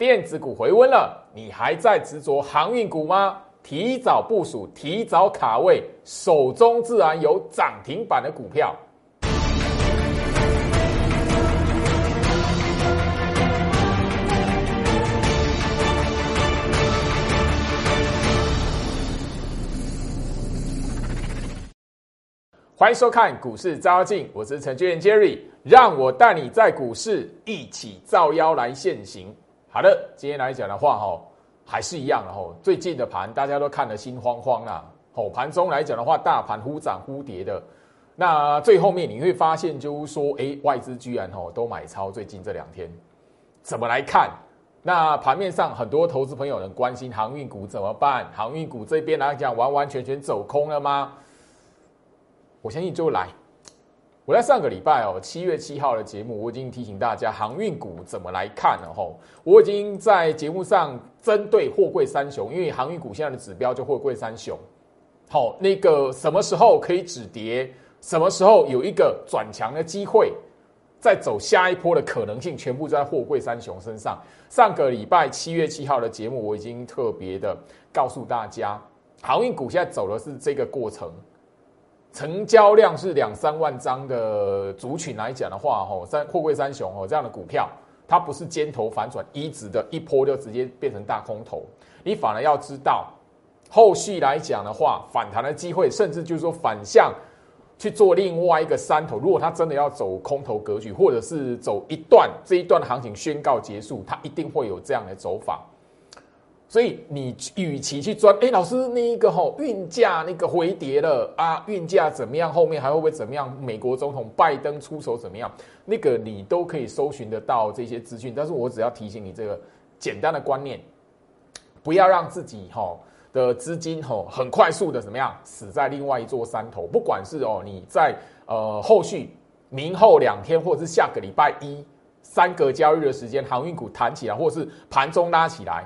电子股回温了，你还在执着航运股吗？提早部署，提早卡位，手中自然有涨停板的股票。欢迎收看股市招妖，我是程序员 Jerry，让我带你在股市一起造妖来现行。好的，今天来讲的话，哈，还是一样的哈。最近的盘大家都看得心慌慌啦。吼，盘中来讲的话，大盘忽涨忽跌的。那最后面你会发现，就是说，哎，外资居然吼都买超。最近这两天怎么来看？那盘面上很多投资朋友很关心航运股怎么办？航运股这边来讲，完完全全走空了吗？我相信就来。我在上个礼拜哦，七月七号的节目，我已经提醒大家航运股怎么来看了吼。我已经在节目上针对货柜三雄，因为航运股现在的指标就货柜三雄。好，那个什么时候可以止跌？什么时候有一个转强的机会？再走下一波的可能性，全部在货柜三雄身上。上个礼拜七月七号的节目，我已经特别的告诉大家，航运股现在走的是这个过程。成交量是两三万张的族群来讲的话，吼三货柜三雄哦这样的股票，它不是尖头反转一直的一波就直接变成大空头，你反而要知道后续来讲的话，反弹的机会，甚至就是说反向去做另外一个山头。如果它真的要走空头格局，或者是走一段这一段行情宣告结束，它一定会有这样的走法。所以你与其去钻，哎，老师那一个吼运价那个回跌了啊，运价怎么样？后面还会不会怎么样？美国总统拜登出手怎么样？那个你都可以搜寻得到这些资讯。但是我只要提醒你这个简单的观念，不要让自己吼的资金吼很快速的怎么样死在另外一座山头。不管是哦你在呃后续明后两天，或者是下个礼拜一三个交易的时间，航运股弹起来，或者是盘中拉起来。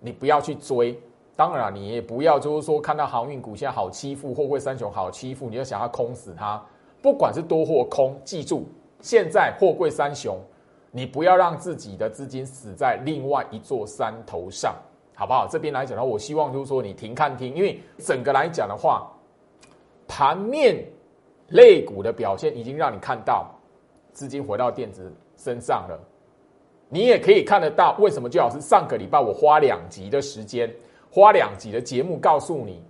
你不要去追，当然你也不要就是说看到航运股现在好欺负，货柜三雄好欺负，你就想要空死它。不管是多或空，记住现在货柜三雄，你不要让自己的资金死在另外一座山头上，好不好？这边来讲的话，我希望就是说你停看听，因为整个来讲的话，盘面类股的表现已经让你看到资金回到电子身上了。你也可以看得到，为什么最好是上个礼拜我花两集的时间，花两集的节目告诉你，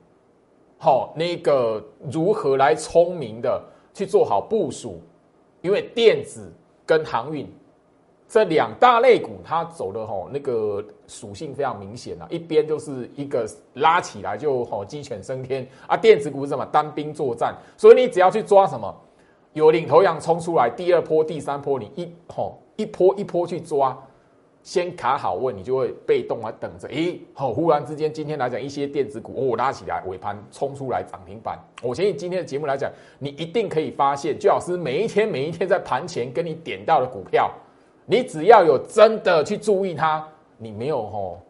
好那个如何来聪明的去做好部署，因为电子跟航运这两大类股，它走的吼那个属性非常明显啊，一边就是一个拉起来就吼鸡犬升天啊，电子股是什么？单兵作战，所以你只要去抓什么有领头羊冲出来，第二波、第三波你一吼。一波一波去抓，先卡好位，你就会被动啊等着。诶，好，忽然之间，今天来讲一些电子股哦拉起来，尾盘冲出来涨停板。我相信今天的节目来讲，你一定可以发现，最好是每一天每一天在盘前跟你点到的股票，你只要有真的去注意它，你没有吼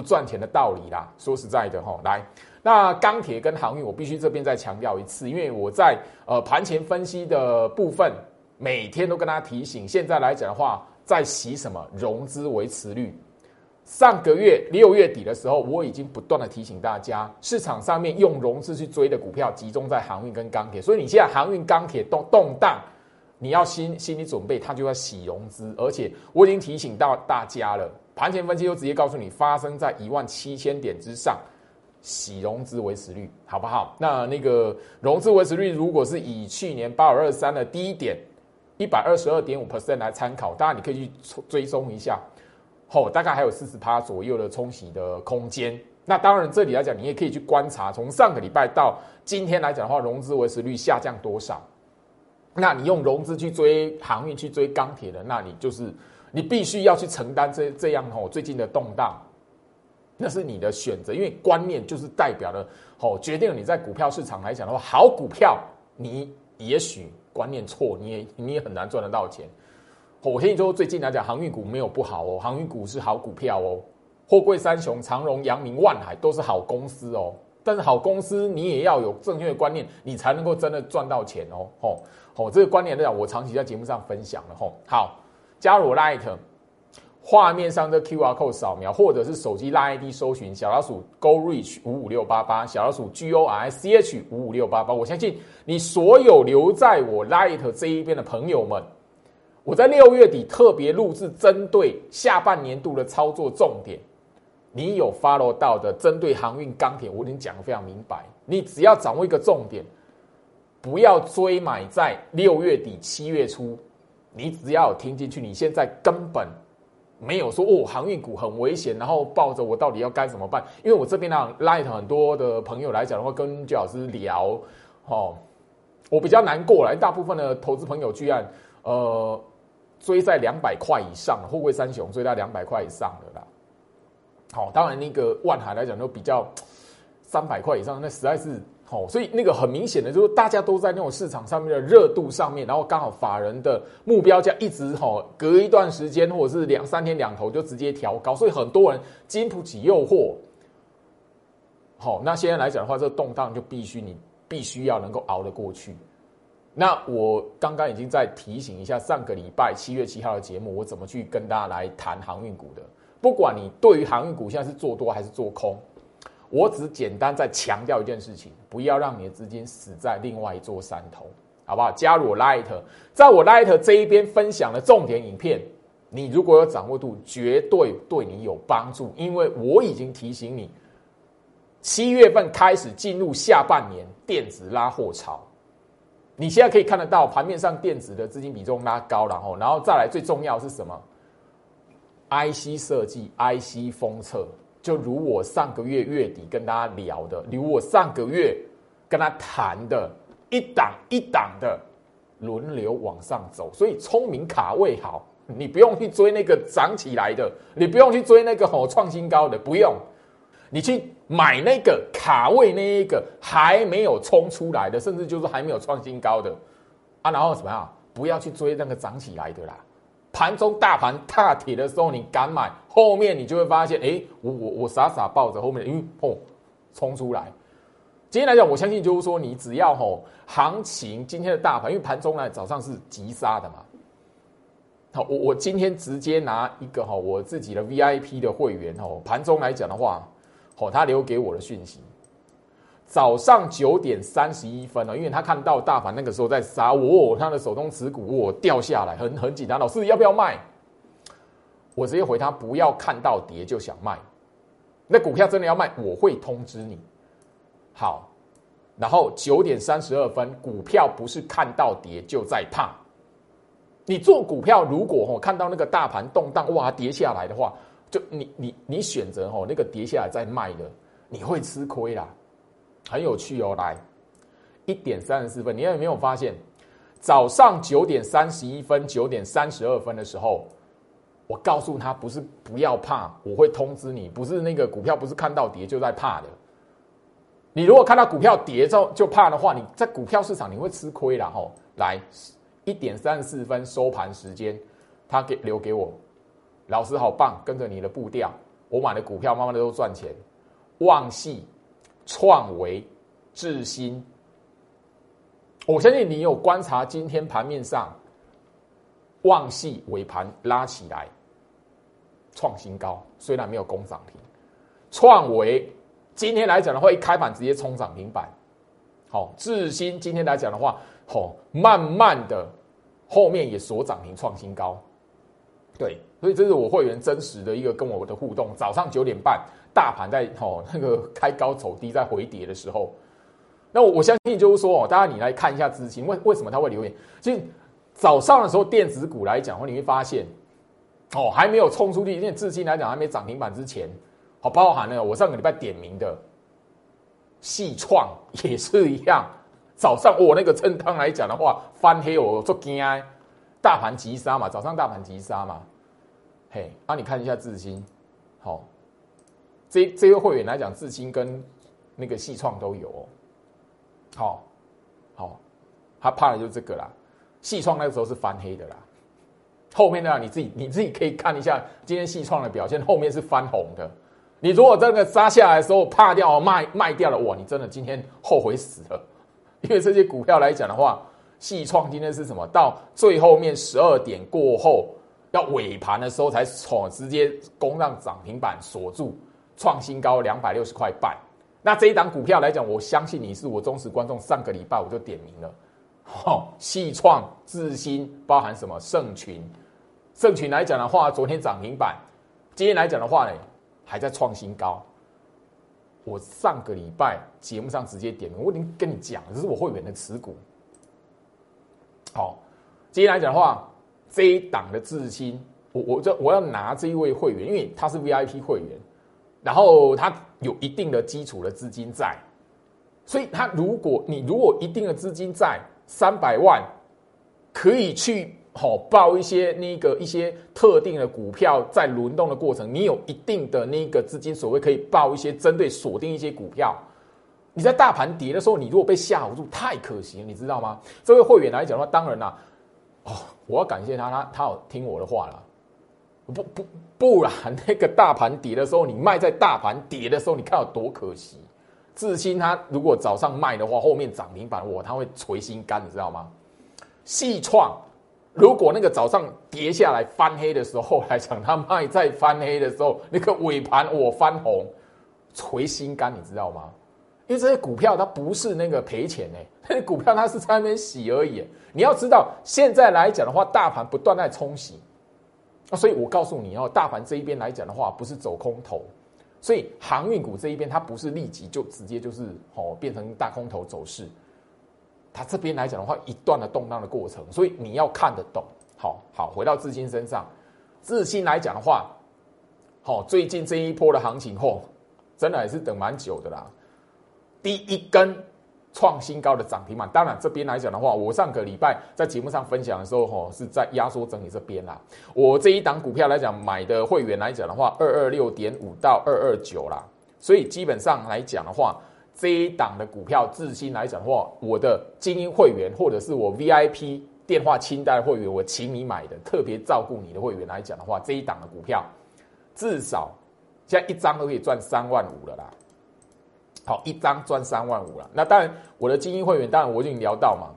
不赚钱的道理啦。说实在的吼，来，那钢铁跟航运，我必须这边再强调一次，因为我在呃盘前分析的部分。每天都跟大家提醒，现在来讲的话，在洗什么融资维持率。上个月六月底的时候，我已经不断的提醒大家，市场上面用融资去追的股票集中在航运跟钢铁，所以你现在航运、钢铁动动荡，你要心心理准备，它就要洗融资。而且我已经提醒到大家了，盘前分析就直接告诉你，发生在一万七千点之上，洗融资维持率好不好？那那个融资维持率，如果是以去年八二二三的低点。一百二十二点五 percent 来参考，当然你可以去追踪一下，吼，大概还有四十趴左右的冲洗的空间。那当然这里来讲，你也可以去观察，从上个礼拜到今天来讲的话，融资维持率下降多少？那你用融资去追航运、去追钢铁的，那你就是你必须要去承担这这样吼最近的动荡，那是你的选择，因为观念就是代表了吼决定了你在股票市场来讲的话，好股票你也许。观念错，你也你也很难赚得到钱。我跟你说，最近来讲，航运股没有不好哦，航运股是好股票哦。货柜三雄长荣、阳明、万海都是好公司哦。但是好公司你也要有正确的观念，你才能够真的赚到钱哦。吼吼，这个观念来讲，我长期在节目上分享了吼。好，加入 Light，画面上的 Q R code 扫描，或者是手机拉 ID 搜寻小老鼠 Go Reach 五五六八八，小老鼠 G O R C H 五五六八八。我相信你所有留在我 Light 这一边的朋友们，我在六月底特别录制针对下半年度的操作重点，你有 follow 到的，针对航运、钢铁，我已经讲的非常明白。你只要掌握一个重点，不要追买在六月底、七月初，你只要听进去，你现在根本。没有说哦，航运股很危险，然后抱着我到底要该怎么办？因为我这边呢，light 很多的朋友来讲的话，跟焦老师聊，哦，我比较难过了。大部分的投资朋友居然呃追在两百块以上，富贵三雄追到两百块以上的啦。好，当然那个万海来讲都比较三百块以上，那实在是。哦，所以那个很明显的，就是大家都在那种市场上面的热度上面，然后刚好法人的目标价一直哈，隔一段时间或者是两三天两头就直接调高，所以很多人经不起诱惑。好，那现在来讲的话，这个动荡就必须你必须要能够熬得过去。那我刚刚已经在提醒一下，上个礼拜七月七号的节目，我怎么去跟大家来谈航运股的？不管你对于航运股现在是做多还是做空。我只简单再强调一件事情，不要让你的资金死在另外一座山头，好不好？加入我 Light，在我 Light 这一边分享的重点影片，你如果有掌握度，绝对对你有帮助。因为我已经提醒你，七月份开始进入下半年电子拉货潮，你现在可以看得到盘面上电子的资金比重拉高，然后，然后再来最重要是什么？IC 设计、IC 封测。就如我上个月月底跟大家聊的，如我上个月跟他谈的，一档一档的轮流往上走，所以聪明卡位好，你不用去追那个涨起来的，你不用去追那个吼创新高的，不用，你去买那个卡位那一个还没有冲出来的，甚至就是还没有创新高的啊，然后怎么样？不要去追那个涨起来的啦。盘中大盘踏铁的时候，你敢买，后面你就会发现，哎，我我我傻傻抱着后面，因为哦，冲出来。今天来讲，我相信就是说，你只要吼行情，今天的大盘，因为盘中呢早上是急杀的嘛。好，我我今天直接拿一个哈我自己的 VIP 的会员哦，盘中来讲的话，哦，他留给我的讯息。早上九点三十一分了，因为他看到大盘那个时候在杀我，他的手中持股我掉下来，很很紧张。老师要不要卖？我直接回他不要看到跌就想卖。那股票真的要卖，我会通知你。好，然后九点三十二分，股票不是看到跌就在怕。你做股票如果吼看到那个大盘动荡哇跌下来的话，就你你你选择吼那个跌下来再卖的，你会吃亏啦。很有趣哦，来一点三十四分，你有没有发现早上九点三十一分、九点三十二分的时候，我告诉他不是不要怕，我会通知你，不是那个股票不是看到跌就在怕的。你如果看到股票跌之后就怕的话，你在股票市场你会吃亏了吼。来一点三十四分收盘时间，他给留给我，老师好棒，跟着你的步调，我买的股票慢慢的都赚钱，旺系。创维、智新，我相信你有观察今天盘面上，旺系尾盘拉起来，创新高，虽然没有攻涨停。创维今天来讲的话，一开盘直接冲涨停板。好，智新今天来讲的话，好，慢慢的后面也锁涨停创新高。对，所以这是我会员真实的一个跟我的互动。早上九点半。大盘在哦那个开高走低，在回跌的时候，那我我相信就是说哦，大家你来看一下资金，为为什么它会留言？其实早上的时候，电子股来讲，话你会发现哦，还没有冲出去，因为资金来讲还没涨停板之前，好包含了我上个礼拜点名的细创也是一样，早上我那个震荡来讲的话，翻黑我做惊，大盘急杀嘛，早上大盘急杀嘛，嘿，啊你看一下资金，好。这这些会员来讲，至今跟那个细创都有，哦。好，好，他怕的就是这个啦。细创那个时候是翻黑的啦，后面呢，你自己你自己可以看一下今天细创的表现，后面是翻红的。你如果这个杀下来的时候怕掉卖卖掉了，哇，你真的今天后悔死了。因为这些股票来讲的话，细创今天是什么？到最后面十二点过后，要尾盘的时候才从直接攻上涨停板锁住，创新高两百六十块半。那这一档股票来讲，我相信你是我忠实观众，上个礼拜我就点名了。好，细创、智新，包含什么盛群？盛群来讲的话，昨天涨停板，今天来讲的话呢，还在创新高。我上个礼拜节目上直接点名，我已经跟你讲，这是我会员的持股。好，今天来讲的话，这一档的智新，我我这我要拿这一位会员，因为他是 VIP 会员，然后他有一定的基础的资金在，所以他如果你如果一定的资金在三百万，可以去。好，报一些那个一些特定的股票，在轮动的过程，你有一定的那个资金，所谓可以报一些针对锁定一些股票。你在大盘跌的时候，你如果被吓唬住，太可惜了，你知道吗？这位会员来讲的话，当然啦，哦，我要感谢他，他他有听我的话了。不不不然，那个大盘跌的时候，你卖在大盘跌的时候，你看有多可惜。智新他如果早上卖的话，后面涨停板，我他会捶心肝，你知道吗？细创。如果那个早上跌下来翻黑的时候来讲，它卖在翻黑的时候，那个尾盘我翻红，捶心肝，你知道吗？因为这些股票它不是那个赔钱哎，那股票它是在那边洗而已。你要知道，现在来讲的话，大盘不断在冲洗那，所以我告诉你哦，大盘这一边来讲的话，不是走空头，所以航运股这一边它不是立即就直接就是哦变成大空头走势。它这边来讲的话，一段的动荡的过程，所以你要看得懂。好好回到自信身上，自信来讲的话，好，最近这一波的行情后，真的也是等蛮久的啦。第一根创新高的涨停板，当然这边来讲的话，我上个礼拜在节目上分享的时候，吼是在压缩整理这边啦。我这一档股票来讲，买的会员来讲的话，二二六点五到二二九啦，所以基本上来讲的话。这一档的股票，至今来讲的话，我的精英会员或者是我 VIP 电话清单会员，我请你买的，特别照顾你的会员来讲的话，这一档的股票至少现在一张都可以赚三万五了啦。好，一张赚三万五了。那当然，我的精英会员，当然我已经聊到嘛。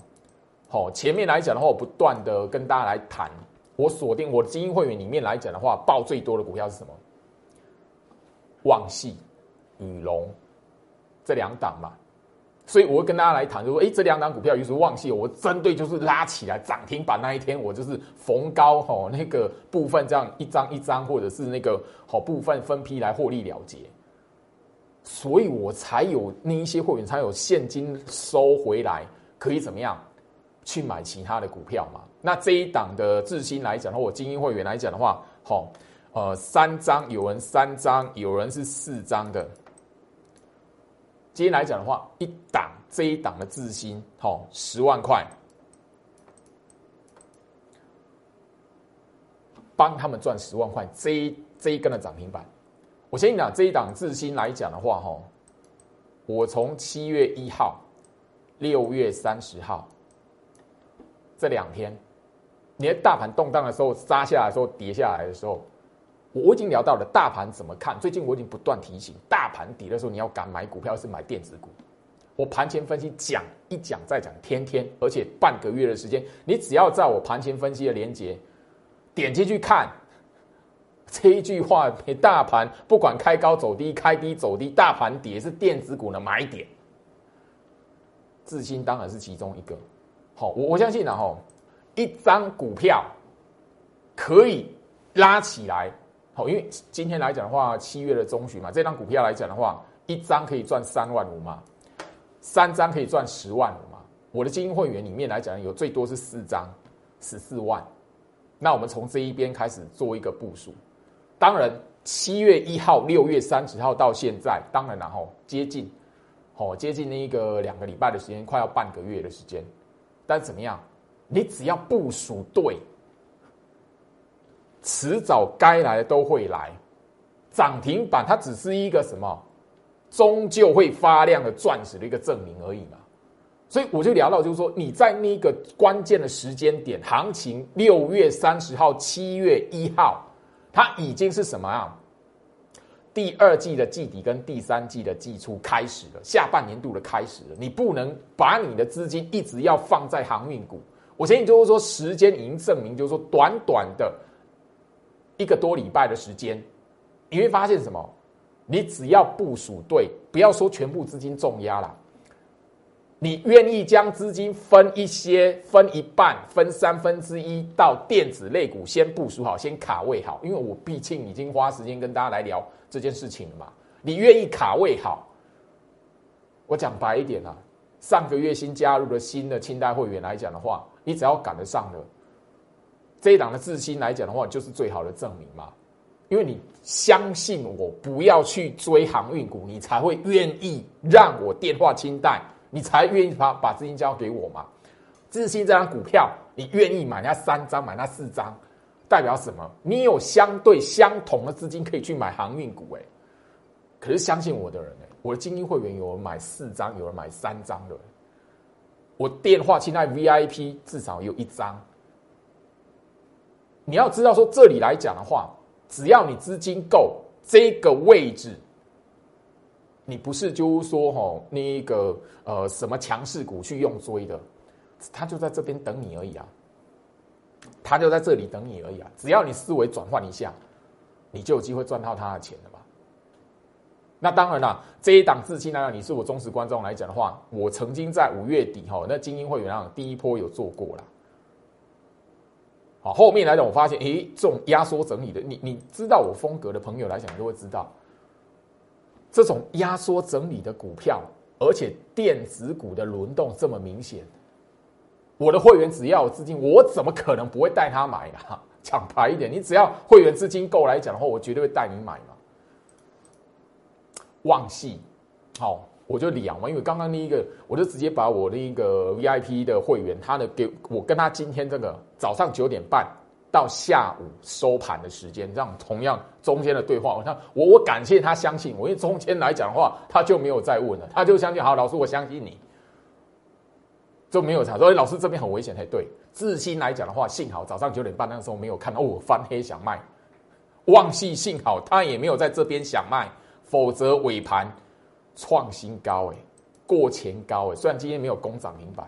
好，前面来讲的话，我不断的跟大家来谈，我锁定我的精英会员里面来讲的话，报最多的股票是什么？旺系、宇龙。这两档嘛，所以我会跟大家来谈，就说，哎，这两档股票有时旺季，我针对就是拉起来涨停板那一天，我就是逢高吼那个部分这样一张一张，或者是那个好部分分批来获利了结，所以我才有那一些会员才有现金收回来，可以怎么样去买其他的股票嘛？那这一档的智新来讲的话，我精英会员来讲的话，好，呃，三张有人三张，有人是四张的。今天来讲的话，一档这一档的自新，好十万块，帮他们赚十万块，这一这一根的涨停板。我先讲这一档自新来讲的话，哈，我从七月一号、六月三十号这两天，你的大盘动荡的时候杀下来的时候，跌下来的时候。我已经聊到了大盘怎么看。最近我已经不断提醒，大盘底的时候你要敢买股票是买电子股。我盘前分析讲一讲再讲，天天，而且半个月的时间，你只要在我盘前分析的连接点进去看这一句话，大盘不管开高走低，开低走低，大盘跌是电子股的买点。自新当然是其中一个。好，我我相信呢，哈，一张股票可以拉起来。好，因为今天来讲的话，七月的中旬嘛，这张股票来讲的话，一张可以赚三万五嘛，三张可以赚十万五嘛。我的精英会员里面来讲，有最多是四张，十四万。那我们从这一边开始做一个部署。当然，七月一号、六月三十号到现在，当然然后接近，哦，接近那一个两个礼拜的时间，快要半个月的时间。但怎么样？你只要部署对。迟早该来的都会来，涨停板它只是一个什么，终究会发亮的钻石的一个证明而已嘛。所以我就聊到，就是说你在那个关键的时间点，行情六月三十号、七月一号，它已经是什么啊？第二季的季底跟第三季的季初开始了，下半年度的开始了。你不能把你的资金一直要放在航运股。我相信就是说，时间已经证明，就是说短短的。一个多礼拜的时间，你会发现什么？你只要部署对，不要说全部资金重压了，你愿意将资金分一些、分一半、分三分之一到电子类股，先部署好，先卡位好。因为我毕竟已经花时间跟大家来聊这件事情了嘛，你愿意卡位好？我讲白一点啊，上个月新加入的新的清代会员来讲的话，你只要赶得上了，这一档的自信来讲的话，就是最好的证明嘛。因为你相信我，不要去追航运股，你才会愿意让我电话清贷，你才愿意把把资金交给我嘛。自信这张股票，你愿意买那三张，买那四张，代表什么？你有相对相同的资金可以去买航运股，哎。可是相信我的人，哎，我的精英会员有人买四张，有人买三张的。我电话清贷 VIP 至少有一张。你要知道说，这里来讲的话。只要你资金够，这个位置，你不是就是说吼那个呃什么强势股去用追的，他就在这边等你而已啊，他就在这里等你而已啊。只要你思维转换一下，你就有机会赚到他的钱了嘛。那当然啦，这一档资金呢，你是我忠实观众来讲的话，我曾经在五月底哈那精英会员上第一波有做过了。好，后面来讲，我发现，诶，这种压缩整理的，你你知道我风格的朋友来讲，都会知道，这种压缩整理的股票，而且电子股的轮动这么明显，我的会员只要有资金，我怎么可能不会带他买啊？讲白一点，你只要会员资金够来讲的话，我绝对会带你买嘛。旺系，好。我就聊嘛，因为刚刚那一个，我就直接把我的一个 VIP 的会员，他的给我跟他今天这个早上九点半到下午收盘的时间，这样同样中间的对话，我看我我感谢他相信我，因为中间来讲的话，他就没有再问了，他就相信好老师，我相信你，就没有查说老师这边很危险，才对，自信来讲的话，幸好早上九点半那个时候没有看到我翻黑想卖，旺系幸好他也没有在这边想卖，否则尾盘。创新高哎，过前高哎，虽然今天没有攻涨停板，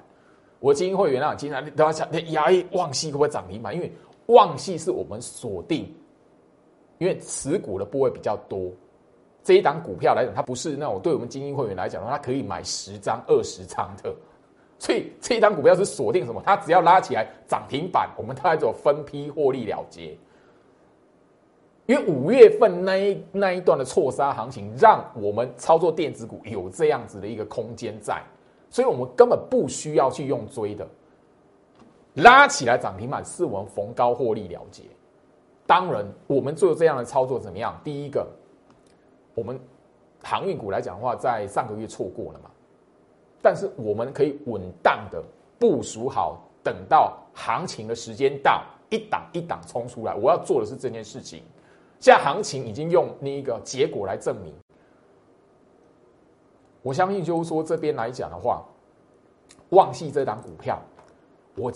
我精英会员啊，经常都要想，呀，旺系会不会涨停板？因为旺系是我们锁定，因为持股的部位比较多，这一档股票来讲，它不是那种对我们精英会员来讲的话，它可以买十张、二十张的，所以这一档股票是锁定什么？它只要拉起来涨停板，我们大概做分批获利了结。因为五月份那一那一段的错杀行情，让我们操作电子股有这样子的一个空间在，所以我们根本不需要去用追的，拉起来涨停板是我们逢高获利了结。当然，我们做这样的操作怎么样？第一个，我们航运股来讲的话，在上个月错过了嘛，但是我们可以稳当的部署好，等到行情的时间到，一档一档冲出来。我要做的是这件事情。现在行情已经用那一个结果来证明，我相信就是说这边来讲的话，旺系这档股票，我。